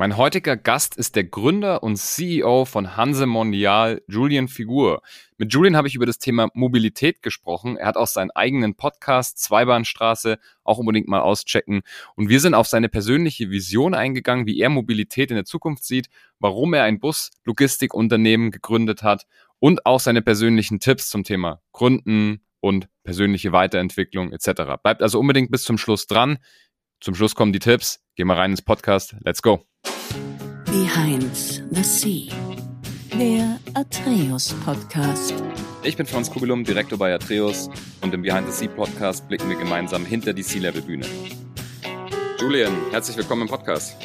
Mein heutiger Gast ist der Gründer und CEO von Hanse Mondial, Julian Figur. Mit Julian habe ich über das Thema Mobilität gesprochen. Er hat auch seinen eigenen Podcast Zweibahnstraße auch unbedingt mal auschecken. Und wir sind auf seine persönliche Vision eingegangen, wie er Mobilität in der Zukunft sieht, warum er ein Bus-Logistikunternehmen gegründet hat und auch seine persönlichen Tipps zum Thema Gründen und persönliche Weiterentwicklung etc. Bleibt also unbedingt bis zum Schluss dran. Zum Schluss kommen die Tipps. Gehen wir rein ins Podcast. Let's go. Behind the Sea, der Atreus Podcast. Ich bin Franz Kugelum, Direktor bei Atreus und im Behind the Sea Podcast blicken wir gemeinsam hinter die Sea-Level-Bühne. Julian, herzlich willkommen im Podcast.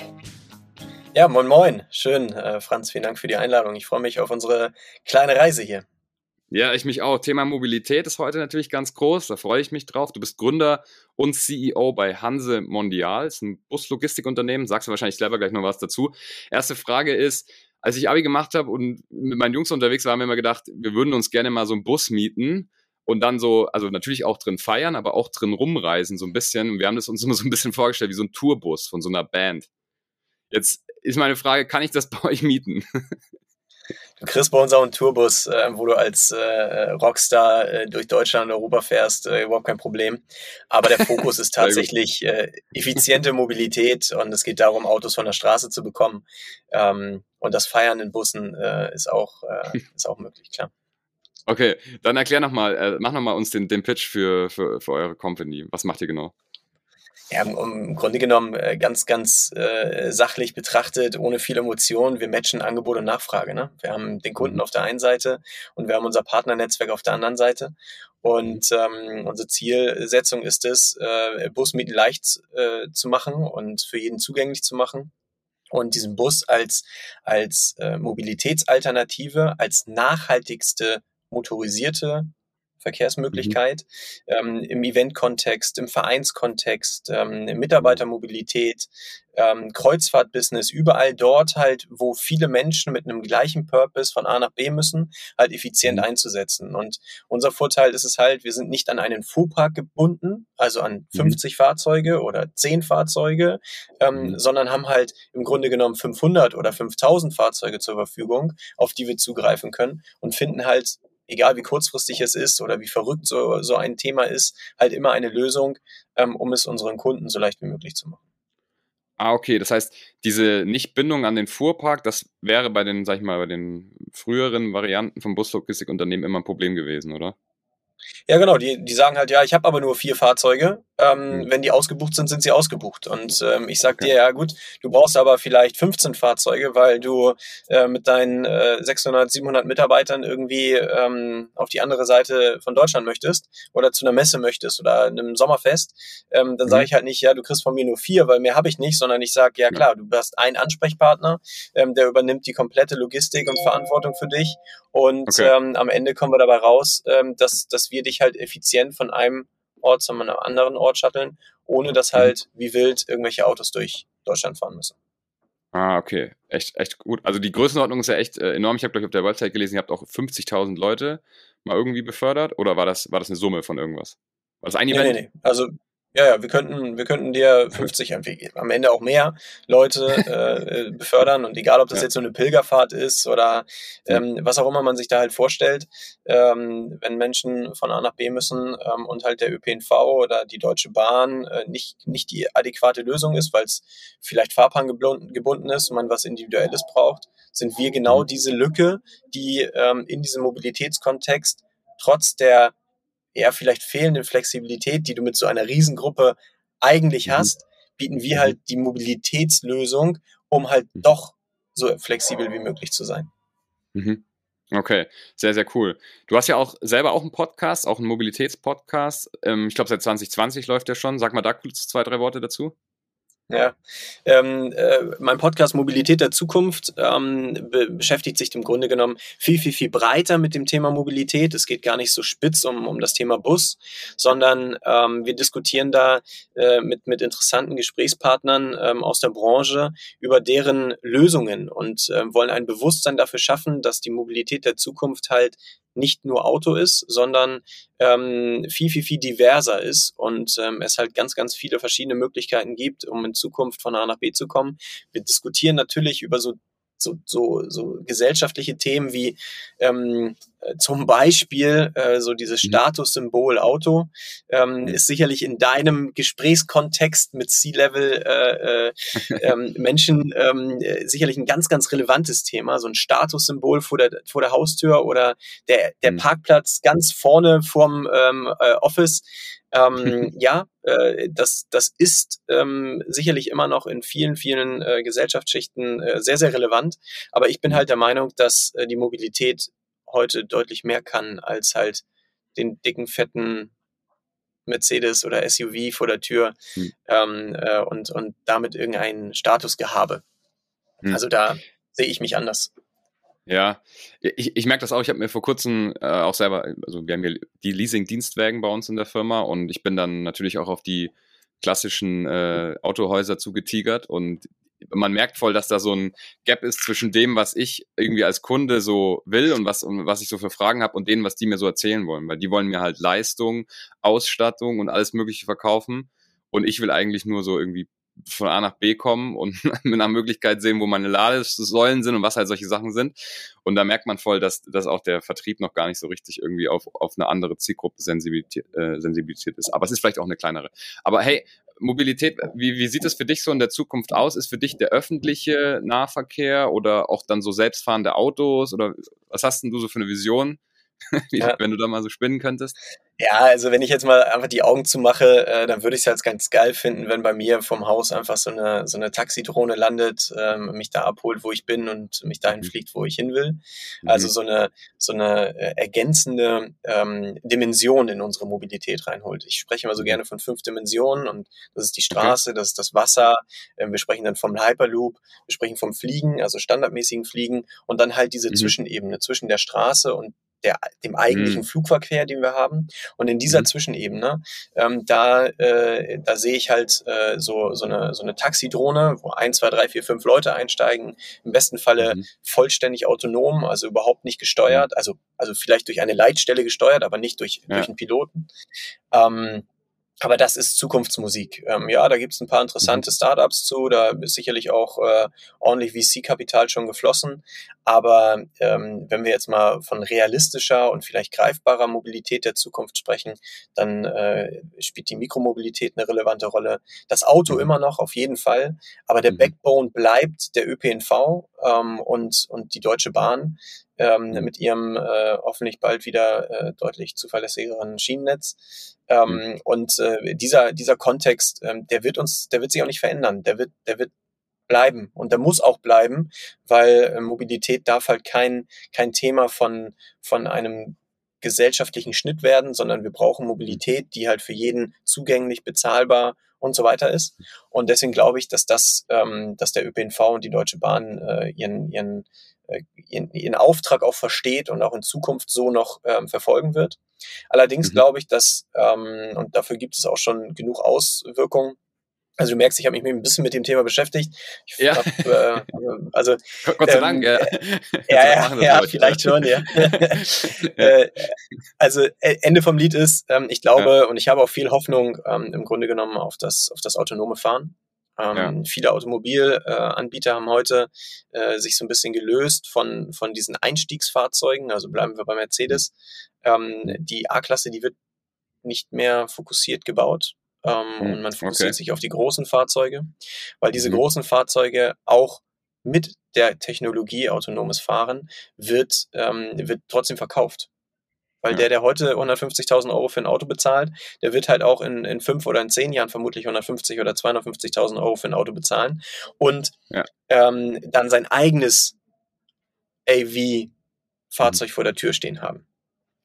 Ja, moin moin. Schön, äh, Franz, vielen Dank für die Einladung. Ich freue mich auf unsere kleine Reise hier. Ja, ich mich auch. Thema Mobilität ist heute natürlich ganz groß. Da freue ich mich drauf. Du bist Gründer und CEO bei Hanse Mondial. Das ist ein Buslogistikunternehmen. Sagst du wahrscheinlich selber gleich noch was dazu. Erste Frage ist, als ich Abi gemacht habe und mit meinen Jungs unterwegs war, haben wir immer gedacht, wir würden uns gerne mal so einen Bus mieten und dann so, also natürlich auch drin feiern, aber auch drin rumreisen, so ein bisschen. Und wir haben das uns immer so ein bisschen vorgestellt, wie so ein Tourbus von so einer Band. Jetzt ist meine Frage, kann ich das bei euch mieten? Du kriegst bei uns auch einen Tourbus, äh, wo du als äh, Rockstar äh, durch Deutschland und Europa fährst, äh, überhaupt kein Problem. Aber der Fokus ist tatsächlich äh, effiziente Mobilität und es geht darum, Autos von der Straße zu bekommen. Ähm, und das Feiern in Bussen äh, ist, auch, äh, ist auch möglich, klar. Okay, dann erklär nochmal, äh, mach nochmal uns den, den Pitch für, für, für eure Company. Was macht ihr genau? Ja, im, Grunde genommen äh, ganz, ganz äh, sachlich betrachtet, ohne viel Emotion. Wir matchen Angebot und Nachfrage. Ne? Wir haben den Kunden mhm. auf der einen Seite und wir haben unser Partnernetzwerk auf der anderen Seite. Und ähm, unsere Zielsetzung ist es, äh, Busmieten leicht äh, zu machen und für jeden zugänglich zu machen und diesen Bus als, als äh, Mobilitätsalternative, als nachhaltigste motorisierte Verkehrsmöglichkeit, mhm. ähm, im Event-Kontext, im Vereinskontext, ähm, in Mitarbeitermobilität, ähm, Kreuzfahrtbusiness, überall dort halt, wo viele Menschen mit einem gleichen Purpose von A nach B müssen, halt effizient mhm. einzusetzen. Und unser Vorteil ist es halt, wir sind nicht an einen Fuhrpark gebunden, also an 50 mhm. Fahrzeuge oder 10 Fahrzeuge, ähm, mhm. sondern haben halt im Grunde genommen 500 oder 5000 Fahrzeuge zur Verfügung, auf die wir zugreifen können und finden halt egal wie kurzfristig es ist oder wie verrückt so, so ein Thema ist, halt immer eine Lösung, ähm, um es unseren Kunden so leicht wie möglich zu machen. Ah, okay. Das heißt, diese Nichtbindung an den Fuhrpark, das wäre bei den, sag ich mal, bei den früheren Varianten vom Buslogistikunternehmen immer ein Problem gewesen, oder? Ja, genau. Die, die sagen halt, ja, ich habe aber nur vier Fahrzeuge. Ähm, mhm. Wenn die ausgebucht sind, sind sie ausgebucht. Und ähm, ich sag okay. dir, ja gut, du brauchst aber vielleicht 15 Fahrzeuge, weil du äh, mit deinen äh, 600, 700 Mitarbeitern irgendwie ähm, auf die andere Seite von Deutschland möchtest oder zu einer Messe möchtest oder einem Sommerfest. Ähm, dann mhm. sage ich halt nicht, ja, du kriegst von mir nur vier, weil mehr habe ich nicht, sondern ich sage, ja klar, du hast einen Ansprechpartner, ähm, der übernimmt die komplette Logistik und Verantwortung für dich. Und okay. ähm, am Ende kommen wir dabei raus, ähm, dass, dass wir dich halt effizient von einem Ort zu einem anderen Ort shutteln, ohne dass mhm. halt wie wild irgendwelche Autos durch Deutschland fahren müssen. Ah, okay. Echt, echt gut. Also die Größenordnung ist ja echt äh, enorm. Ich habe, glaube ich, auf der Website gelesen, ihr habt auch 50.000 Leute mal irgendwie befördert. Oder war das, war das eine Summe von irgendwas? War das ein Event? Nee, nee, nee. Also ja, ja, wir könnten, wir könnten dir 50, am Ende auch mehr Leute äh, befördern und egal, ob das ja. jetzt so eine Pilgerfahrt ist oder ähm, was auch immer man sich da halt vorstellt, ähm, wenn Menschen von A nach B müssen ähm, und halt der ÖPNV oder die Deutsche Bahn äh, nicht, nicht die adäquate Lösung ist, weil es vielleicht Fahrplan gebunden ist und man was Individuelles braucht, sind wir genau mhm. diese Lücke, die ähm, in diesem Mobilitätskontext trotz der eher vielleicht fehlende Flexibilität, die du mit so einer Riesengruppe eigentlich mhm. hast, bieten wir mhm. halt die Mobilitätslösung, um halt mhm. doch so flexibel wie möglich zu sein. Mhm. Okay, sehr, sehr cool. Du hast ja auch selber auch einen Podcast, auch einen Mobilitätspodcast. Ähm, ich glaube, seit 2020 läuft der schon. Sag mal da kurz zwei, drei Worte dazu. Ja, ähm, äh, mein Podcast Mobilität der Zukunft ähm, be beschäftigt sich im Grunde genommen viel, viel, viel breiter mit dem Thema Mobilität. Es geht gar nicht so spitz um, um das Thema Bus, sondern ähm, wir diskutieren da äh, mit, mit interessanten Gesprächspartnern ähm, aus der Branche über deren Lösungen und äh, wollen ein Bewusstsein dafür schaffen, dass die Mobilität der Zukunft halt nicht nur Auto ist, sondern ähm, viel, viel, viel diverser ist und ähm, es halt ganz, ganz viele verschiedene Möglichkeiten gibt, um Zukunft von A nach B zu kommen. Wir diskutieren natürlich über so so, so, so gesellschaftliche Themen wie ähm, äh, zum Beispiel äh, so dieses mhm. Statussymbol Auto ähm, mhm. ist sicherlich in deinem Gesprächskontext mit C-Level äh, äh, ähm, Menschen ähm, sicherlich ein ganz, ganz relevantes Thema. So ein Statussymbol vor der, vor der Haustür oder der, der mhm. Parkplatz ganz vorne vorm ähm, äh, Office. Ähm, ja, äh, das, das ist ähm, sicherlich immer noch in vielen, vielen äh, Gesellschaftsschichten äh, sehr, sehr relevant. Aber ich bin halt der Meinung, dass äh, die Mobilität heute deutlich mehr kann als halt den dicken, fetten Mercedes oder SUV vor der Tür hm. ähm, äh, und, und damit irgendein Statusgehabe. Hm. Also da sehe ich mich anders. Ja, ich, ich merke das auch. Ich habe mir vor kurzem äh, auch selber, also wir haben hier die Leasing-Dienstwagen bei uns in der Firma und ich bin dann natürlich auch auf die klassischen äh, Autohäuser zugetigert und man merkt voll, dass da so ein Gap ist zwischen dem, was ich irgendwie als Kunde so will und was, und was ich so für Fragen habe und denen, was die mir so erzählen wollen. Weil die wollen mir halt Leistung, Ausstattung und alles Mögliche verkaufen. Und ich will eigentlich nur so irgendwie von A nach B kommen und mit einer Möglichkeit sehen, wo meine Ladesäulen sind und was halt solche Sachen sind. Und da merkt man voll, dass, dass auch der Vertrieb noch gar nicht so richtig irgendwie auf, auf eine andere Zielgruppe sensibilisiert, äh, sensibilisiert ist. Aber es ist vielleicht auch eine kleinere. Aber hey, Mobilität, wie, wie sieht es für dich so in der Zukunft aus? Ist für dich der öffentliche Nahverkehr oder auch dann so selbstfahrende Autos oder was hast denn du so für eine Vision, ja. wenn du da mal so spinnen könntest? Ja, also wenn ich jetzt mal einfach die Augen zumache, äh, dann würde ich es halt ganz geil finden, wenn bei mir vom Haus einfach so eine, so eine Taxidrohne landet, ähm, mich da abholt, wo ich bin und mich dahin mhm. fliegt, wo ich hin will. Mhm. Also so eine, so eine äh, ergänzende ähm, Dimension in unsere Mobilität reinholt. Ich spreche immer so mhm. gerne von fünf Dimensionen und das ist die Straße, okay. das ist das Wasser, ähm, wir sprechen dann vom Hyperloop, wir sprechen vom Fliegen, also standardmäßigen Fliegen und dann halt diese mhm. Zwischenebene zwischen der Straße und der, dem eigentlichen mhm. Flugverkehr, den wir haben. Und in dieser mhm. Zwischenebene, ähm, da, äh, da sehe ich halt äh, so, so, eine, so eine Taxidrohne, wo ein, zwei, drei, vier, fünf Leute einsteigen, im besten Falle mhm. vollständig autonom, also überhaupt nicht gesteuert, mhm. also, also vielleicht durch eine Leitstelle gesteuert, aber nicht durch, ja. durch einen Piloten. Ähm, aber das ist Zukunftsmusik. Ähm, ja, da gibt es ein paar interessante mhm. Startups zu, da ist sicherlich auch äh, ordentlich VC-Kapital schon geflossen. Aber ähm, wenn wir jetzt mal von realistischer und vielleicht greifbarer Mobilität der Zukunft sprechen, dann äh, spielt die Mikromobilität eine relevante Rolle. Das Auto mhm. immer noch auf jeden Fall, aber der mhm. Backbone bleibt der ÖPNV ähm, und, und die Deutsche Bahn ähm, mhm. mit ihrem äh, hoffentlich bald wieder äh, deutlich zuverlässigeren Schienennetz. Ähm, mhm. Und äh, dieser, dieser Kontext, ähm, der wird uns, der wird sich auch nicht verändern. Der wird, der wird bleiben und der muss auch bleiben, weil äh, Mobilität darf halt kein, kein Thema von, von einem gesellschaftlichen Schnitt werden, sondern wir brauchen Mobilität, die halt für jeden zugänglich, bezahlbar und so weiter ist. Und deswegen glaube ich, dass das, ähm, dass der ÖPNV und die Deutsche Bahn äh, ihren, ihren ihren, ihren Auftrag auch versteht und auch in Zukunft so noch ähm, verfolgen wird. Allerdings mhm. glaube ich, dass, ähm, und dafür gibt es auch schon genug Auswirkungen, also du merkst, ich habe mich ein bisschen mit dem Thema beschäftigt. Ich ja. Hab, äh, also Gott sei Dank. Ähm, ja, ja, ja vielleicht schon, ja. äh, also äh, Ende vom Lied ist, ähm, ich glaube ja. und ich habe auch viel Hoffnung ähm, im Grunde genommen auf das auf das autonome Fahren. Ähm, ja. Viele Automobilanbieter äh, haben heute äh, sich so ein bisschen gelöst von, von diesen Einstiegsfahrzeugen. Also bleiben wir bei Mercedes. Ähm, die A-Klasse, die wird nicht mehr fokussiert gebaut. Ähm, mhm. Und man fokussiert okay. sich auf die großen Fahrzeuge, weil diese mhm. großen Fahrzeuge auch mit der Technologie autonomes Fahren wird, ähm, wird trotzdem verkauft. Weil ja. der, der heute 150.000 Euro für ein Auto bezahlt, der wird halt auch in, in fünf oder in zehn Jahren vermutlich 150 oder 250.000 Euro für ein Auto bezahlen und ja. ähm, dann sein eigenes AV-Fahrzeug mhm. vor der Tür stehen haben.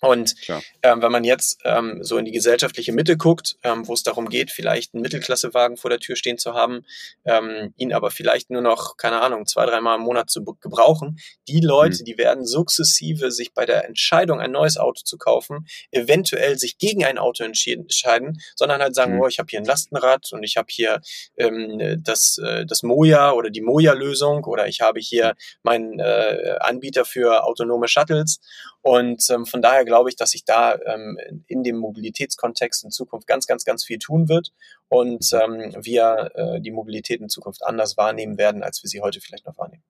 Und ähm, wenn man jetzt ähm, so in die gesellschaftliche Mitte guckt, ähm, wo es darum geht, vielleicht einen Mittelklassewagen vor der Tür stehen zu haben, ähm, ihn aber vielleicht nur noch, keine Ahnung, zwei, dreimal im Monat zu gebrauchen, die Leute, mhm. die werden sukzessive sich bei der Entscheidung, ein neues Auto zu kaufen, eventuell sich gegen ein Auto entscheiden, sondern halt sagen, mhm. oh, ich habe hier ein Lastenrad und ich habe hier ähm, das, äh, das Moja oder die Moja-Lösung oder ich habe hier meinen äh, Anbieter für autonome Shuttles. Und ähm, von daher glaube ich, dass sich da ähm, in dem Mobilitätskontext in Zukunft ganz, ganz, ganz viel tun wird und ähm, wir äh, die Mobilität in Zukunft anders wahrnehmen werden, als wir sie heute vielleicht noch wahrnehmen.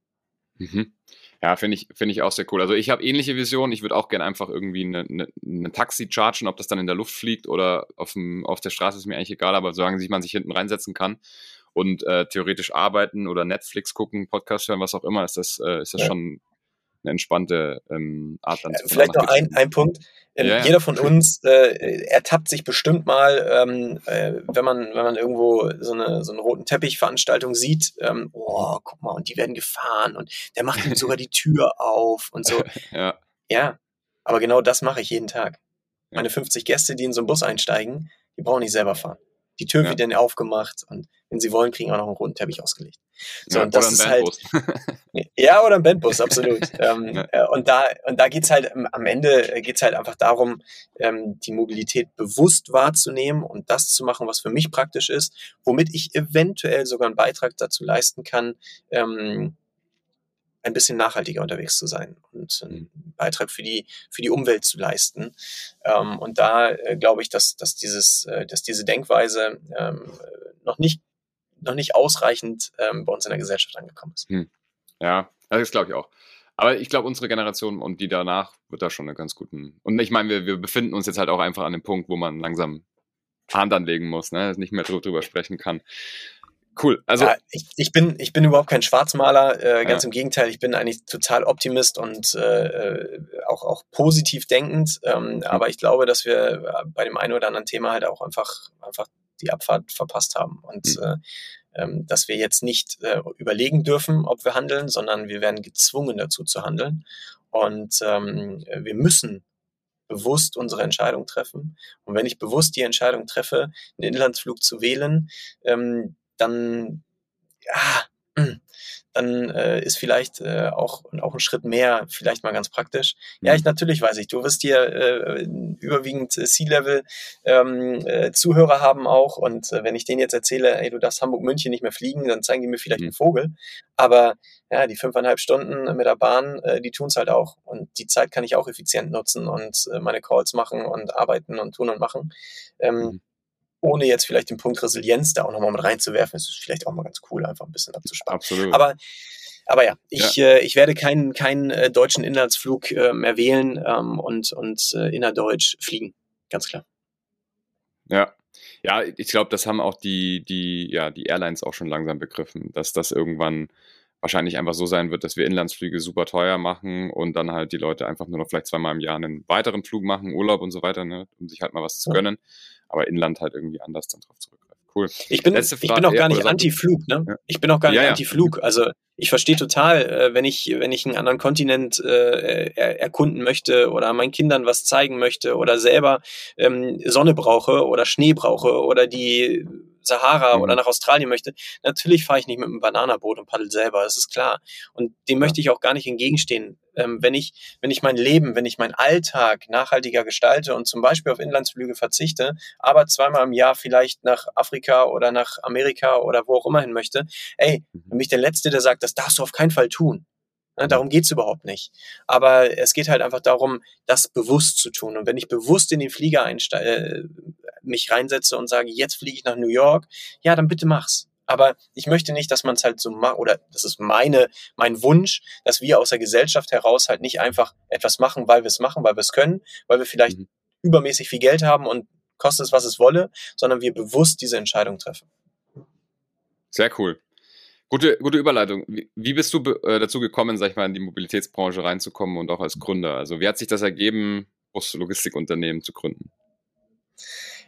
Mhm. Ja, finde ich, finde ich auch sehr cool. Also ich habe ähnliche Visionen. Ich würde auch gerne einfach irgendwie eine, eine, eine, Taxi chargen, ob das dann in der Luft fliegt oder auf, dem, auf der Straße ist mir eigentlich egal, aber solange man sich hinten reinsetzen kann und äh, theoretisch arbeiten oder Netflix gucken, Podcast hören, was auch immer, ist das, äh, ist das ja. schon eine entspannte ähm, Art dann zu Vielleicht noch ein, ein Punkt. Ähm, ja, ja. Jeder von uns äh, ertappt sich bestimmt mal, ähm, äh, wenn man wenn man irgendwo so eine so eine roten Teppich-Veranstaltung sieht. Ähm, oh, guck mal, und die werden gefahren und der macht ihm sogar die Tür auf und so. ja. ja, aber genau das mache ich jeden Tag. Meine 50 Gäste, die in so einen Bus einsteigen, die brauchen nicht selber fahren. Die Tür wird dann aufgemacht und wenn sie wollen, kriegen auch noch einen roten Teppich ausgelegt. So, ja, und das ist halt, ja, oder ein Bandbus, absolut. ähm, ja. Äh, und da, und da geht's halt, am Ende geht's halt einfach darum, ähm, die Mobilität bewusst wahrzunehmen und das zu machen, was für mich praktisch ist, womit ich eventuell sogar einen Beitrag dazu leisten kann, ähm, ein bisschen nachhaltiger unterwegs zu sein und einen Beitrag für die, für die Umwelt zu leisten. Ähm, und da äh, glaube ich, dass, dass, dieses, äh, dass diese Denkweise ähm, noch, nicht, noch nicht ausreichend ähm, bei uns in der Gesellschaft angekommen ist. Hm. Ja, das glaube ich auch. Aber ich glaube, unsere Generation und die danach wird da schon eine ganz guten. Und ich meine, wir, wir befinden uns jetzt halt auch einfach an dem Punkt, wo man langsam Hand anlegen muss, ne? nicht mehr drüber sprechen kann. Cool. Also ja, ich, ich, bin ich bin überhaupt kein Schwarzmaler. Äh, ganz ja. im Gegenteil, ich bin eigentlich total Optimist und äh, äh auch auch positiv denkend. Ähm, mhm. Aber ich glaube, dass wir äh, bei dem einen oder anderen Thema halt auch einfach einfach die Abfahrt verpasst haben und mhm. äh, ähm, dass wir jetzt nicht äh, überlegen dürfen, ob wir handeln, sondern wir werden gezwungen dazu zu handeln und ähm, wir müssen bewusst unsere Entscheidung treffen. Und wenn ich bewusst die Entscheidung treffe, einen Inlandsflug zu wählen, ähm, dann, ja, dann äh, ist vielleicht äh, auch, auch ein Schritt mehr vielleicht mal ganz praktisch. Mhm. Ja, ich natürlich weiß ich, du wirst hier äh, überwiegend C-Level ähm, äh, Zuhörer haben auch und äh, wenn ich denen jetzt erzähle, ey, du darfst Hamburg-München nicht mehr fliegen, dann zeigen die mir vielleicht mhm. einen Vogel. Aber ja, die fünfeinhalb Stunden mit der Bahn, äh, die tun's halt auch und die Zeit kann ich auch effizient nutzen und äh, meine Calls machen und arbeiten und tun und machen. Ähm, mhm ohne jetzt vielleicht den Punkt Resilienz da auch nochmal mit reinzuwerfen, ist es vielleicht auch mal ganz cool, einfach ein bisschen abzusparen. Absolut. Aber aber ja, ich, ja. Äh, ich werde keinen, keinen äh, deutschen Inlandsflug äh, mehr wählen ähm, und, und äh, innerdeutsch fliegen. Ganz klar. Ja. Ja, ich glaube, das haben auch die, die, ja, die Airlines auch schon langsam begriffen, dass das irgendwann wahrscheinlich einfach so sein wird, dass wir Inlandsflüge super teuer machen und dann halt die Leute einfach nur noch vielleicht zweimal im Jahr einen weiteren Flug machen, Urlaub und so weiter, ne, um sich halt mal was zu gönnen aber Inland halt irgendwie anders dann drauf zurückgreifen. Cool. Ich bin, ich bin auch gar nicht Anti-Flug, ne? Ja. Ich bin auch gar nicht ja, ja. Anti-Flug. Also ich verstehe total, äh, wenn ich, wenn ich einen anderen Kontinent äh, er, erkunden möchte oder meinen Kindern was zeigen möchte oder selber ähm, Sonne brauche oder Schnee brauche oder die Sahara mhm. oder nach Australien möchte, natürlich fahre ich nicht mit einem Bananaboot und paddel selber, das ist klar. Und dem ja. möchte ich auch gar nicht entgegenstehen. Ähm, wenn ich, wenn ich mein Leben, wenn ich meinen Alltag nachhaltiger gestalte und zum Beispiel auf Inlandsflüge verzichte, aber zweimal im Jahr vielleicht nach Afrika oder nach Amerika oder wo auch immer hin möchte, ey, mhm. bin ich der Letzte, der sagt, das darfst du auf keinen Fall tun. Ne, darum geht's überhaupt nicht. Aber es geht halt einfach darum, das bewusst zu tun. Und wenn ich bewusst in den Flieger einsteige, äh, mich reinsetze und sage, jetzt fliege ich nach New York, ja, dann bitte mach's. Aber ich möchte nicht, dass man es halt so macht, oder das ist meine, mein Wunsch, dass wir aus der Gesellschaft heraus halt nicht einfach etwas machen, weil wir es machen, weil wir es können, weil wir vielleicht mhm. übermäßig viel Geld haben und kostet es, was es wolle, sondern wir bewusst diese Entscheidung treffen. Sehr cool. Gute, gute Überleitung. Wie, bist du äh, dazu gekommen, sag ich mal, in die Mobilitätsbranche reinzukommen und auch als Gründer? Also wie hat sich das ergeben, Bus-Logistikunternehmen zu gründen?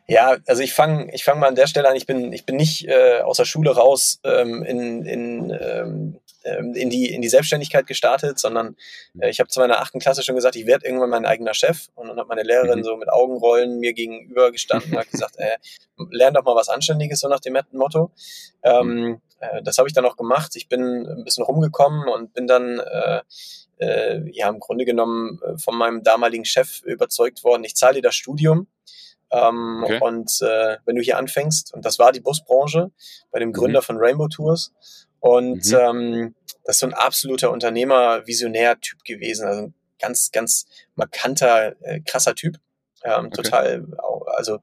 Ja, also ich fange ich fang mal an der Stelle an. Ich bin, ich bin nicht äh, aus der Schule raus ähm, in, in, ähm, ähm in, die, in die Selbstständigkeit gestartet, sondern äh, ich habe zu meiner achten Klasse schon gesagt, ich werde irgendwann mein eigener Chef. Und dann hat meine Lehrerin mhm. so mit Augenrollen mir gegenüber gestanden und hat gesagt, äh, lern doch mal was Anständiges, so nach dem Motto. Ähm, äh, das habe ich dann auch gemacht. Ich bin ein bisschen rumgekommen und bin dann äh, äh, ja im Grunde genommen äh, von meinem damaligen Chef überzeugt worden, ich zahle dir das Studium. Ähm, okay. Und äh, wenn du hier anfängst, und das war die Busbranche bei dem Gründer mhm. von Rainbow Tours, und mhm. ähm, das ist so ein absoluter Unternehmer, Visionär-Typ gewesen, also ein ganz, ganz markanter, äh, krasser Typ. Ähm, okay. Total, also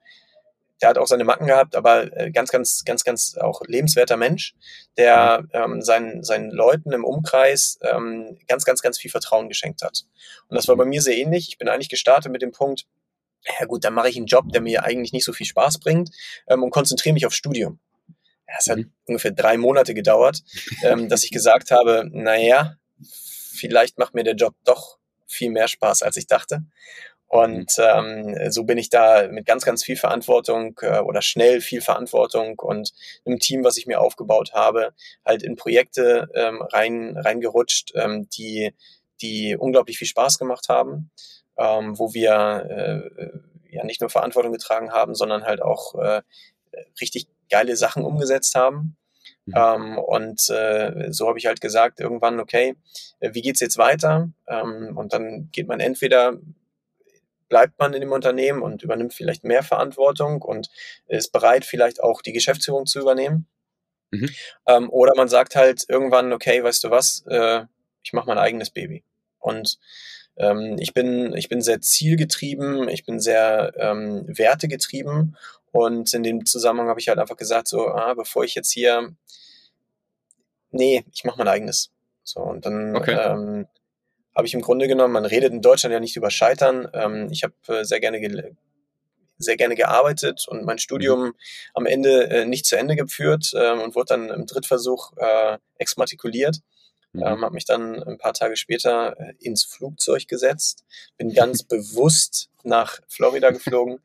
der hat auch seine Macken gehabt, aber äh, ganz, ganz, ganz, ganz auch lebenswerter Mensch, der ähm, seinen, seinen Leuten im Umkreis ähm, ganz, ganz, ganz viel Vertrauen geschenkt hat. Und das war bei mir sehr ähnlich. Ich bin eigentlich gestartet mit dem Punkt, ja gut, dann mache ich einen Job, der mir eigentlich nicht so viel Spaß bringt ähm, und konzentriere mich aufs Studium. Ja, es hat mhm. ungefähr drei Monate gedauert, ähm, dass ich gesagt habe, naja, vielleicht macht mir der Job doch viel mehr Spaß, als ich dachte. Und mhm. ähm, so bin ich da mit ganz, ganz viel Verantwortung äh, oder schnell viel Verantwortung und einem Team, was ich mir aufgebaut habe, halt in Projekte ähm, rein reingerutscht, ähm, die die unglaublich viel Spaß gemacht haben, ähm, wo wir äh, ja nicht nur Verantwortung getragen haben, sondern halt auch äh, richtig geile Sachen umgesetzt haben. Mhm. Ähm, und äh, so habe ich halt gesagt, irgendwann, okay, äh, wie geht's jetzt weiter? Ähm, und dann geht man entweder bleibt man in dem Unternehmen und übernimmt vielleicht mehr Verantwortung und ist bereit, vielleicht auch die Geschäftsführung zu übernehmen. Mhm. Ähm, oder man sagt halt irgendwann, okay, weißt du was, äh, ich mache mein eigenes Baby. Und ähm, ich, bin, ich bin sehr zielgetrieben, ich bin sehr ähm, wertegetrieben und in dem Zusammenhang habe ich halt einfach gesagt, so, ah, bevor ich jetzt hier, nee, ich mache mein eigenes. So, und dann okay. ähm, habe ich im Grunde genommen, man redet in Deutschland ja nicht über Scheitern. Ähm, ich habe äh, sehr gerne sehr gerne gearbeitet und mein Studium mhm. am Ende äh, nicht zu Ende geführt äh, und wurde dann im Drittversuch äh, exmatrikuliert. Mhm. Ähm, habe mich dann ein paar Tage später äh, ins Flugzeug gesetzt, bin ganz bewusst nach Florida geflogen,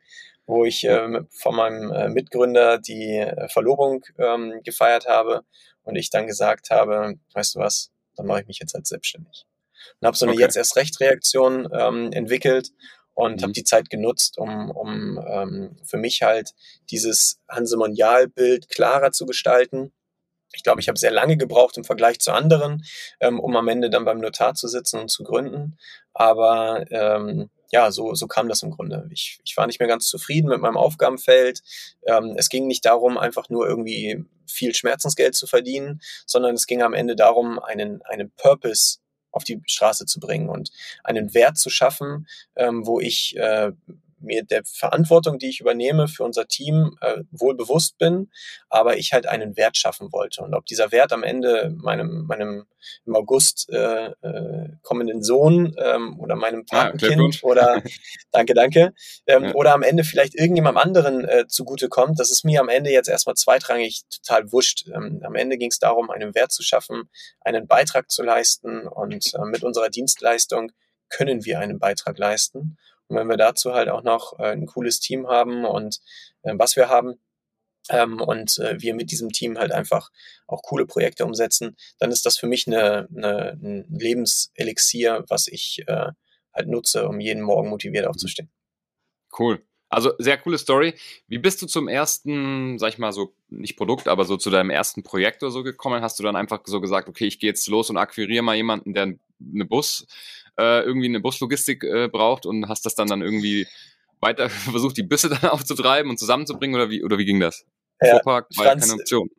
wo ich äh, von meinem äh, Mitgründer die äh, Verlobung ähm, gefeiert habe und ich dann gesagt habe, weißt du was, dann mache ich mich jetzt als selbstständig und habe so eine okay. jetzt erst recht Reaktion ähm, entwickelt und mhm. habe die Zeit genutzt, um, um ähm, für mich halt dieses Hansemonial-Bild klarer zu gestalten. Ich glaube, ich habe sehr lange gebraucht im Vergleich zu anderen, ähm, um am Ende dann beim Notar zu sitzen und zu gründen. Aber ähm, ja, so, so kam das im Grunde. Ich, ich war nicht mehr ganz zufrieden mit meinem Aufgabenfeld. Ähm, es ging nicht darum, einfach nur irgendwie viel Schmerzensgeld zu verdienen, sondern es ging am Ende darum, einen, einen Purpose auf die Straße zu bringen und einen Wert zu schaffen, ähm, wo ich äh, mir der Verantwortung, die ich übernehme für unser Team, äh, wohl bewusst bin, aber ich halt einen Wert schaffen wollte. Und ob dieser Wert am Ende meinem, meinem im August äh, äh, kommenden Sohn ähm, oder meinem ah, Patenkind ah, oder danke, danke, ähm, ja. oder am Ende vielleicht irgendjemandem anderen äh, zugutekommt, das ist mir am Ende jetzt erstmal zweitrangig total wurscht. Ähm, am Ende ging es darum, einen Wert zu schaffen, einen Beitrag zu leisten und äh, mit unserer Dienstleistung können wir einen Beitrag leisten. Und wenn wir dazu halt auch noch äh, ein cooles Team haben und äh, was wir haben, ähm, und äh, wir mit diesem Team halt einfach auch coole Projekte umsetzen, dann ist das für mich eine, eine, ein Lebenselixier, was ich äh, halt nutze, um jeden Morgen motiviert aufzustehen. Cool. Also sehr coole Story. Wie bist du zum ersten, sag ich mal so, nicht Produkt, aber so zu deinem ersten Projekt oder so gekommen? Hast du dann einfach so gesagt, okay, ich gehe jetzt los und akquiriere mal jemanden, der eine Bus, äh, irgendwie eine Buslogistik äh, braucht und hast das dann dann irgendwie weiter versucht, die Busse dann aufzutreiben und zusammenzubringen oder wie, oder wie ging das? Ja, Fuhrpark war Franz, keine Option.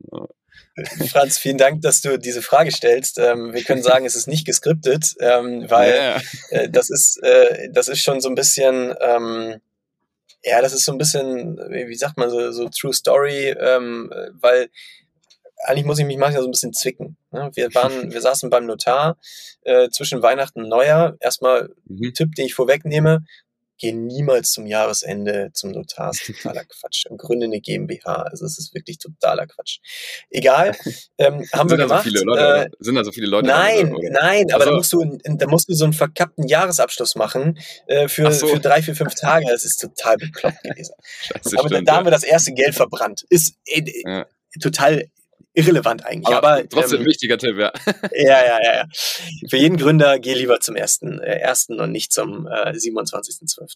Franz, vielen Dank, dass du diese Frage stellst. Ähm, wir können sagen, es ist nicht geskriptet, ähm, weil yeah. äh, das ist äh, das ist schon so ein bisschen ähm, ja, das ist so ein bisschen, wie sagt man, so, so True Story, ähm, weil eigentlich muss ich mich manchmal so ein bisschen zwicken. Ne? Wir waren, wir saßen beim Notar äh, zwischen Weihnachten und Neujahr. Erstmal mhm. Tipp, den ich vorwegnehme, geh niemals zum Jahresende zum Notar. Das ist totaler Quatsch. Im Grunde eine GmbH. Also es ist wirklich totaler Quatsch. Egal. Ähm, haben wir gemacht. So viele Leute, äh, sind da so viele Leute? Nein, oder? nein, aber also. da musst du, da musst du so einen verkappten Jahresabschluss machen äh, für, so. für drei, vier, fünf Tage. Das ist total bekloppt gewesen. Scheiße, aber stimmt, da, da, haben wir das erste Geld verbrannt. Ist äh, ja. total irrelevant eigentlich. Aber, aber trotzdem ähm, wichtiger Tipp, ja. ja, ja, ja, ja. Für jeden Gründer geh lieber zum ersten, äh, ersten und nicht zum äh, 27.12.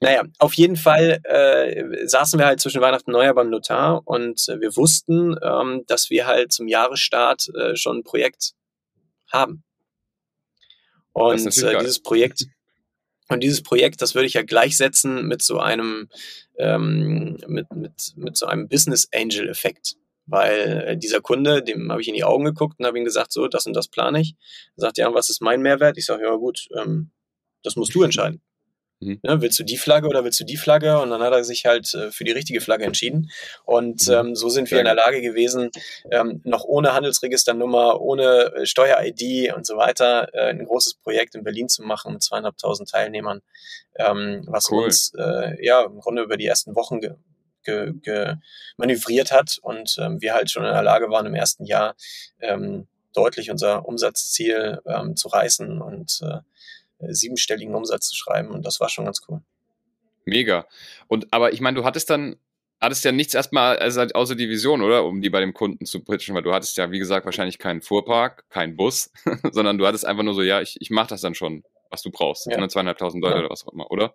Naja, auf jeden Fall äh, saßen wir halt zwischen Weihnachten und Neujahr beim Notar und äh, wir wussten, ähm, dass wir halt zum Jahresstart äh, schon ein Projekt haben. Und äh, dieses Projekt und dieses Projekt, das würde ich ja gleichsetzen mit so einem ähm, mit, mit, mit so einem Business Angel Effekt. Weil äh, dieser Kunde, dem habe ich in die Augen geguckt und habe ihm gesagt, so, das und das plane ich. Er sagt, ja, was ist mein Mehrwert? Ich sage, ja gut, ähm, Das musst du entscheiden. Mhm. Ja, willst du die Flagge oder willst du die Flagge? Und dann hat er sich halt äh, für die richtige Flagge entschieden. Und mhm. ähm, so sind wir in der Lage gewesen, ähm, noch ohne Handelsregisternummer, ohne äh, Steuer-ID und so weiter, äh, ein großes Projekt in Berlin zu machen mit zweieinhalbtausend Teilnehmern, ähm, was cool. uns äh, ja im Grunde über die ersten Wochen ge ge manövriert hat und ähm, wir halt schon in der Lage waren, im ersten Jahr ähm, deutlich unser Umsatzziel ähm, zu reißen und äh, siebenstelligen Umsatz zu schreiben und das war schon ganz cool. Mega. Und aber ich meine, du hattest dann hattest ja nichts erstmal also außer die Vision, oder? Um die bei dem Kunden zu pitchen, weil du hattest ja, wie gesagt, wahrscheinlich keinen Fuhrpark, keinen Bus, sondern du hattest einfach nur so, ja, ich, ich mache das dann schon, was du brauchst. Ja. zweieinhalbtausend Leute ja. oder was auch immer, oder?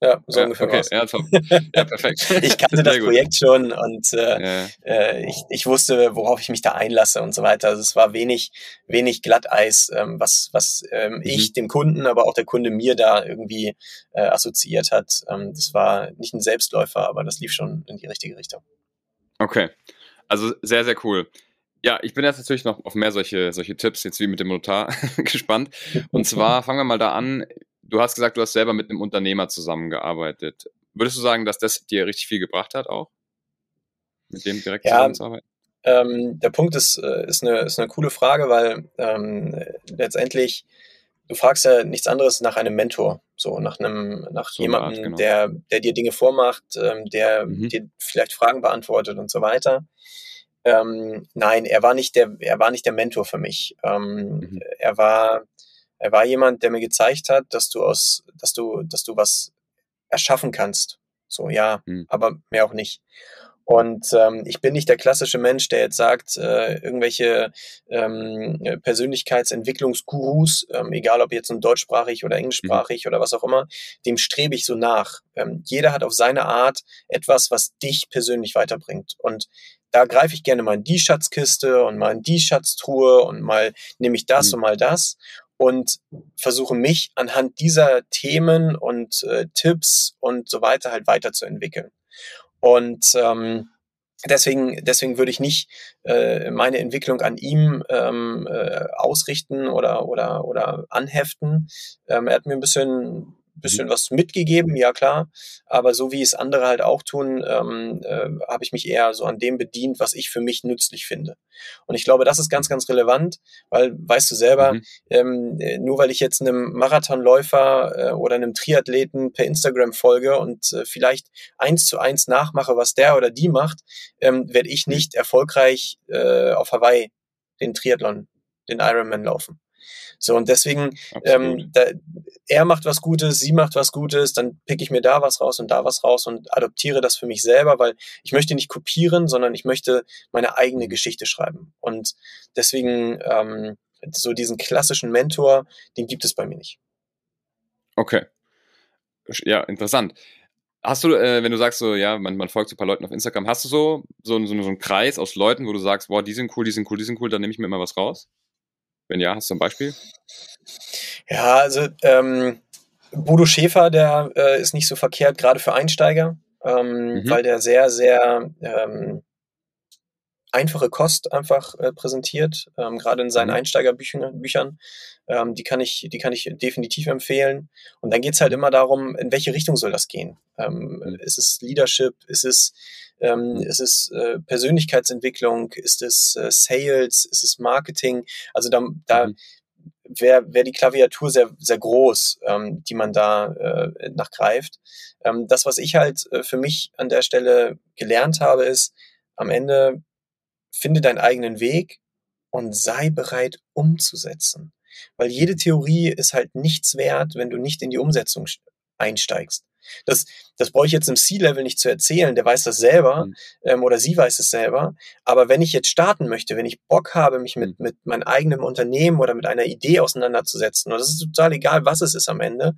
Ja, so ja, ungefähr. Okay, ja, ja, perfekt. ich kannte das Projekt schon und äh, ja. äh, ich, ich wusste, worauf ich mich da einlasse und so weiter. Also es war wenig, wenig Glatteis, ähm, was, was ähm, mhm. ich dem Kunden, aber auch der Kunde mir da irgendwie äh, assoziiert hat. Ähm, das war nicht ein Selbstläufer, aber das lief schon in die richtige Richtung. Okay. Also sehr, sehr cool. Ja, ich bin jetzt natürlich noch auf mehr solche, solche Tipps, jetzt wie mit dem Notar, gespannt. Und zwar fangen wir mal da an du hast gesagt, du hast selber mit einem Unternehmer zusammengearbeitet. Würdest du sagen, dass das dir richtig viel gebracht hat auch? Mit dem direkt ja, zusammenzuarbeiten? Ähm, der Punkt ist, äh, ist, eine, ist eine coole Frage, weil ähm, letztendlich, du fragst ja nichts anderes nach einem Mentor, so nach einem, nach so jemandem, genau. der, der dir Dinge vormacht, ähm, der mhm. dir vielleicht Fragen beantwortet und so weiter. Ähm, nein, er war nicht der, er war nicht der Mentor für mich. Ähm, mhm. Er war er war jemand, der mir gezeigt hat, dass du aus, dass du, dass du was erschaffen kannst. So, ja, mhm. aber mehr auch nicht. Und ähm, ich bin nicht der klassische Mensch, der jetzt sagt, äh, irgendwelche ähm, Persönlichkeitsentwicklungsgurus, ähm, egal ob jetzt ein deutschsprachig oder englischsprachig mhm. oder was auch immer, dem strebe ich so nach. Ähm, jeder hat auf seine Art etwas, was dich persönlich weiterbringt. Und da greife ich gerne mal in die Schatzkiste und mal in die Schatztruhe und mal nehme ich das mhm. und mal das und versuche mich anhand dieser Themen und äh, Tipps und so weiter halt weiterzuentwickeln. Und ähm, deswegen, deswegen würde ich nicht äh, meine Entwicklung an ihm ähm, äh, ausrichten oder, oder, oder anheften. Ähm, er hat mir ein bisschen bisschen mhm. was mitgegeben, ja klar. Aber so wie es andere halt auch tun, ähm, äh, habe ich mich eher so an dem bedient, was ich für mich nützlich finde. Und ich glaube, das ist ganz, ganz relevant, weil weißt du selber, mhm. ähm, äh, nur weil ich jetzt einem Marathonläufer äh, oder einem Triathleten per Instagram folge und äh, vielleicht eins zu eins nachmache, was der oder die macht, ähm, werde ich mhm. nicht erfolgreich äh, auf Hawaii den Triathlon, den Ironman laufen. So, und deswegen, ähm, da, er macht was Gutes, sie macht was Gutes, dann pick ich mir da was raus und da was raus und adoptiere das für mich selber, weil ich möchte nicht kopieren, sondern ich möchte meine eigene. Geschichte schreiben. Und deswegen, ähm, so diesen klassischen Mentor, den gibt es bei mir nicht. Okay. Ja, interessant. Hast du, äh, wenn du sagst so, ja, man, man folgt so ein paar Leuten auf Instagram, hast du so, so, so, so einen Kreis aus Leuten, wo du sagst, boah, die sind cool, die sind cool, die sind cool, dann nehme ich mir immer was raus? Wenn ja, hast du ein Beispiel? Ja, also ähm, Bodo Schäfer, der äh, ist nicht so verkehrt, gerade für Einsteiger, ähm, mhm. weil der sehr, sehr ähm, einfache Kost einfach äh, präsentiert, ähm, gerade in seinen mhm. Einsteigerbüchern. Büchern. Ähm, die, kann ich, die kann ich definitiv empfehlen. Und dann geht's halt immer darum, in welche Richtung soll das gehen? Ähm, mhm. Ist es Leadership? Ist es ähm, mhm. ist es äh, Persönlichkeitsentwicklung? Ist es äh, Sales? Ist es Marketing? Also da, da wäre wär die Klaviatur sehr, sehr groß, ähm, die man da äh, nachgreift. Ähm, das, was ich halt äh, für mich an der Stelle gelernt habe, ist, am Ende finde deinen eigenen Weg und sei bereit umzusetzen. Weil jede Theorie ist halt nichts wert, wenn du nicht in die Umsetzung einsteigst. Das, das brauche ich jetzt im C-Level nicht zu erzählen, der weiß das selber mhm. ähm, oder sie weiß es selber. Aber wenn ich jetzt starten möchte, wenn ich Bock habe, mich mit, mhm. mit meinem eigenen Unternehmen oder mit einer Idee auseinanderzusetzen, und das ist total egal, was es ist am Ende,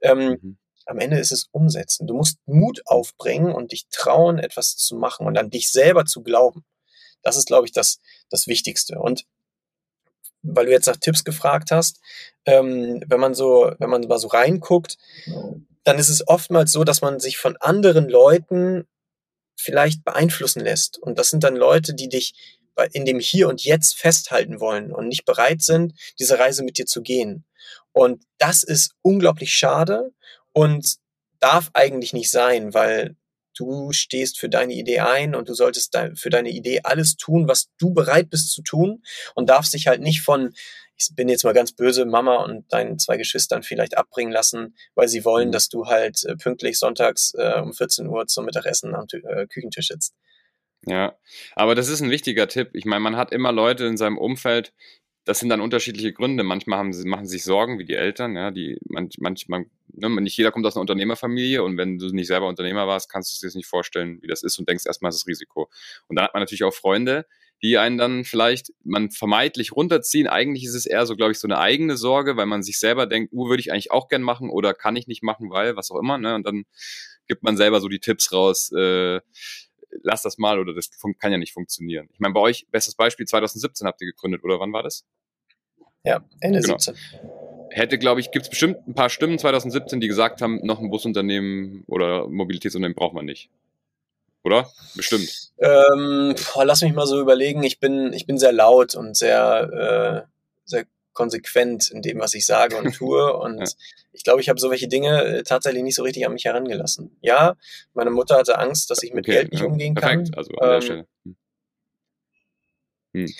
ähm, mhm. am Ende ist es umsetzen. Du musst Mut aufbringen und dich trauen, etwas zu machen und an dich selber zu glauben. Das ist, glaube ich, das, das Wichtigste. Und weil du jetzt nach Tipps gefragt hast, ähm, wenn man so, wenn man mal so reinguckt, dann ist es oftmals so, dass man sich von anderen Leuten vielleicht beeinflussen lässt. Und das sind dann Leute, die dich in dem Hier und Jetzt festhalten wollen und nicht bereit sind, diese Reise mit dir zu gehen. Und das ist unglaublich schade und darf eigentlich nicht sein, weil du stehst für deine Idee ein und du solltest für deine Idee alles tun, was du bereit bist zu tun und darfst dich halt nicht von, ich bin jetzt mal ganz böse, Mama und deinen zwei Geschwistern vielleicht abbringen lassen, weil sie wollen, mhm. dass du halt äh, pünktlich sonntags äh, um 14 Uhr zum Mittagessen am äh, Küchentisch sitzt. Ja, aber das ist ein wichtiger Tipp. Ich meine, man hat immer Leute in seinem Umfeld, das sind dann unterschiedliche Gründe. Manchmal haben sie, machen sie sich Sorgen, wie die Eltern, ja, die manch, manchmal, ne, nicht jeder kommt aus einer Unternehmerfamilie und wenn du nicht selber Unternehmer warst, kannst du es dir nicht vorstellen, wie das ist und denkst erstmal, das Risiko. Und dann hat man natürlich auch Freunde, die einen dann vielleicht man vermeintlich runterziehen. Eigentlich ist es eher so, glaube ich, so eine eigene Sorge, weil man sich selber denkt, uh, würde ich eigentlich auch gern machen oder kann ich nicht machen, weil, was auch immer, ne? Und dann gibt man selber so die Tipps raus, äh, lass das mal oder das kann ja nicht funktionieren. Ich meine, bei euch, bestes Beispiel, 2017 habt ihr gegründet, oder wann war das? Ja, Ende genau. 17. Hätte, glaube ich, gibt es bestimmt ein paar Stimmen 2017, die gesagt haben, noch ein Busunternehmen oder Mobilitätsunternehmen braucht man nicht. Oder? Bestimmt. Ähm, lass mich mal so überlegen. Ich bin, ich bin sehr laut und sehr, äh, sehr konsequent in dem, was ich sage und tue. Und ja. ich glaube, ich habe so welche Dinge äh, tatsächlich nicht so richtig an mich herangelassen. Ja, meine Mutter hatte Angst, dass ich mit okay, Geld nicht ja, umgehen perfekt. kann. Also an der ähm, Stelle. Hm. Hm.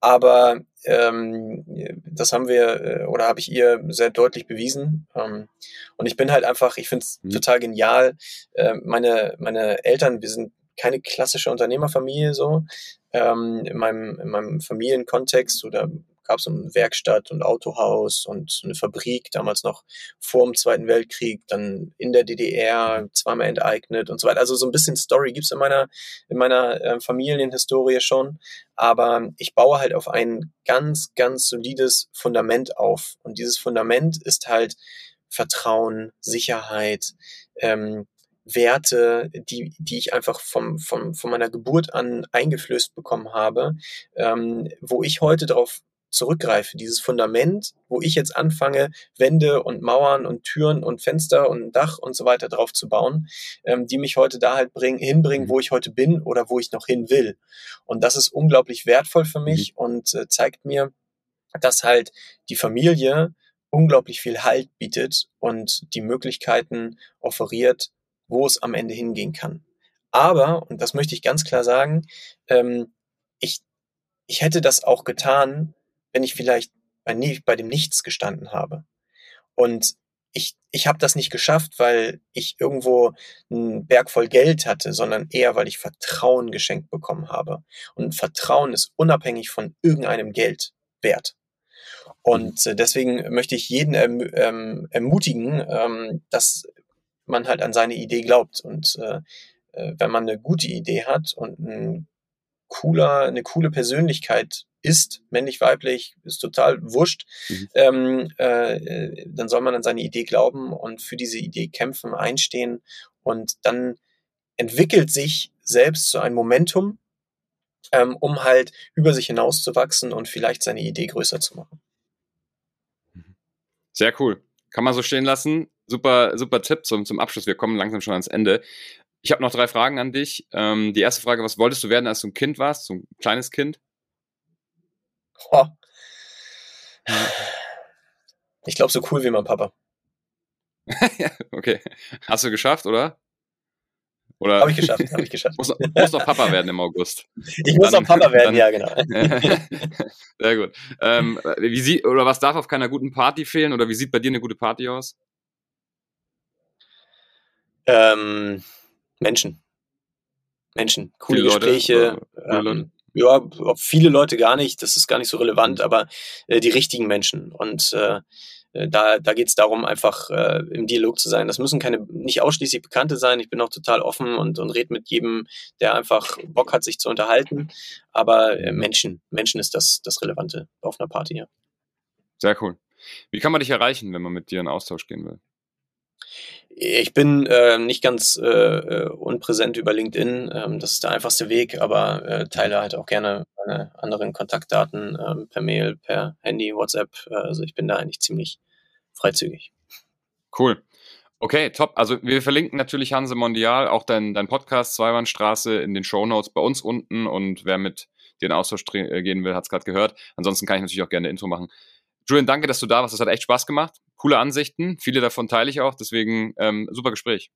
Aber ähm, das haben wir äh, oder habe ich ihr sehr deutlich bewiesen. Ähm, und ich bin halt einfach, ich finde es hm. total genial. Äh, meine, meine Eltern, wir sind keine klassische Unternehmerfamilie so. Ähm, in, meinem, in meinem Familienkontext oder gab es eine Werkstatt und Autohaus und eine Fabrik, damals noch vor dem Zweiten Weltkrieg, dann in der DDR, zweimal enteignet und so weiter. Also so ein bisschen Story gibt's in meiner, in meiner äh, Familienhistorie schon. Aber ich baue halt auf ein ganz, ganz solides Fundament auf. Und dieses Fundament ist halt Vertrauen, Sicherheit, ähm, Werte, die, die ich einfach vom, vom, von meiner Geburt an eingeflößt bekommen habe, ähm, wo ich heute darauf zurückgreife, dieses Fundament, wo ich jetzt anfange, Wände und Mauern und Türen und Fenster und Dach und so weiter drauf zu bauen, ähm, die mich heute da halt bringen, hinbringen, wo ich heute bin oder wo ich noch hin will. Und das ist unglaublich wertvoll für mich mhm. und äh, zeigt mir, dass halt die Familie unglaublich viel Halt bietet und die Möglichkeiten offeriert, wo es am Ende hingehen kann. Aber, und das möchte ich ganz klar sagen, ähm, ich, ich hätte das auch getan, wenn ich vielleicht bei, bei dem Nichts gestanden habe. Und ich, ich habe das nicht geschafft, weil ich irgendwo einen Berg voll Geld hatte, sondern eher, weil ich Vertrauen geschenkt bekommen habe. Und Vertrauen ist unabhängig von irgendeinem Geld wert. Und äh, deswegen möchte ich jeden erm, ähm, ermutigen, ähm, dass man halt an seine Idee glaubt. Und äh, äh wenn man eine gute Idee hat und ein cooler, eine coole Persönlichkeit ist, männlich, weiblich, ist total wurscht, mhm. ähm, äh, dann soll man an seine Idee glauben und für diese Idee kämpfen, einstehen und dann entwickelt sich selbst so ein Momentum, ähm, um halt über sich hinauszuwachsen und vielleicht seine Idee größer zu machen. Mhm. Sehr cool. Kann man so stehen lassen. Super, super Tipp zum, zum Abschluss. Wir kommen langsam schon ans Ende. Ich habe noch drei Fragen an dich. Ähm, die erste Frage, was wolltest du werden, als du ein Kind warst, so ein kleines Kind? Oh. Ich glaube, so cool wie mein Papa. okay. Hast du geschafft, oder? Oder habe ich geschafft, habe ich geschafft. muss, muss noch Papa werden im August. Ich muss dann, noch Papa werden, dann, ja, genau. Sehr gut. Ähm, wie sieht, oder was darf auf keiner guten Party fehlen? Oder wie sieht bei dir eine gute Party aus? Ähm, Menschen. Menschen. Coole viele Gespräche. Leute, ähm, ja, viele Leute gar nicht, das ist gar nicht so relevant, aber äh, die richtigen Menschen. Und äh, äh da, da geht es darum, einfach äh, im Dialog zu sein. Das müssen keine, nicht ausschließlich Bekannte sein. Ich bin auch total offen und, und rede mit jedem, der einfach Bock hat, sich zu unterhalten. Aber äh, Menschen, Menschen ist das, das Relevante auf einer Party, ja. Sehr cool. Wie kann man dich erreichen, wenn man mit dir in Austausch gehen will? Ich bin äh, nicht ganz äh, äh, unpräsent über LinkedIn. Ähm, das ist der einfachste Weg, aber äh, teile halt auch gerne meine anderen Kontaktdaten ähm, per Mail, per Handy, WhatsApp. Äh, also ich bin da eigentlich ziemlich freizügig. Cool. Okay, top. Also wir verlinken natürlich Hanse Mondial, auch dein, dein Podcast Zweibahnstraße in den Show Notes bei uns unten und wer mit dir in Austausch äh, gehen will, hat es gerade gehört. Ansonsten kann ich natürlich auch gerne Intro machen. Julian, danke, dass du da warst. Das hat echt Spaß gemacht. Coole Ansichten. Viele davon teile ich auch. Deswegen ähm, super Gespräch.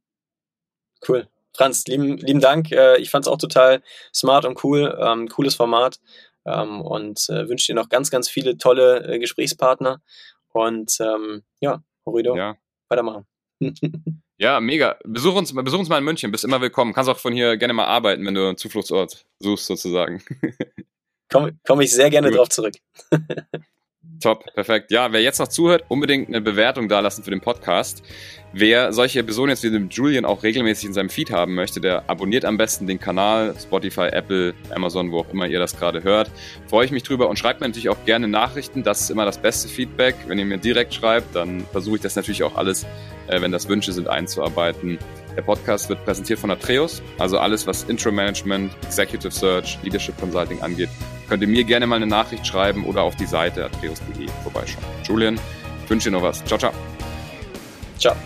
Cool. Franz, lieben, lieben Dank. Äh, ich fand es auch total smart und cool. Ähm, cooles Format. Ähm, und äh, wünsche dir noch ganz, ganz viele tolle äh, Gesprächspartner. Und ähm, ja, Horrido, ja. weitermachen. ja, mega. Besuch uns, besuch uns mal in München. Bist immer willkommen. Kannst auch von hier gerne mal arbeiten, wenn du einen Zufluchtsort suchst, sozusagen. Komme komm ich sehr gerne cool. drauf zurück. Top, perfekt. Ja, wer jetzt noch zuhört, unbedingt eine Bewertung dalassen für den Podcast. Wer solche Episoden jetzt wie dem Julian auch regelmäßig in seinem Feed haben möchte, der abonniert am besten den Kanal, Spotify, Apple, Amazon, wo auch immer ihr das gerade hört. Freue ich mich drüber und schreibt mir natürlich auch gerne Nachrichten. Das ist immer das beste Feedback. Wenn ihr mir direkt schreibt, dann versuche ich das natürlich auch alles, äh, wenn das Wünsche sind, einzuarbeiten. Der Podcast wird präsentiert von Atreus, also alles, was Intro Management, Executive Search, Leadership Consulting angeht, könnt ihr mir gerne mal eine Nachricht schreiben oder auf die Seite atreus.de vorbeischauen. Julian, ich wünsche dir noch was. Ciao, ciao. Ciao.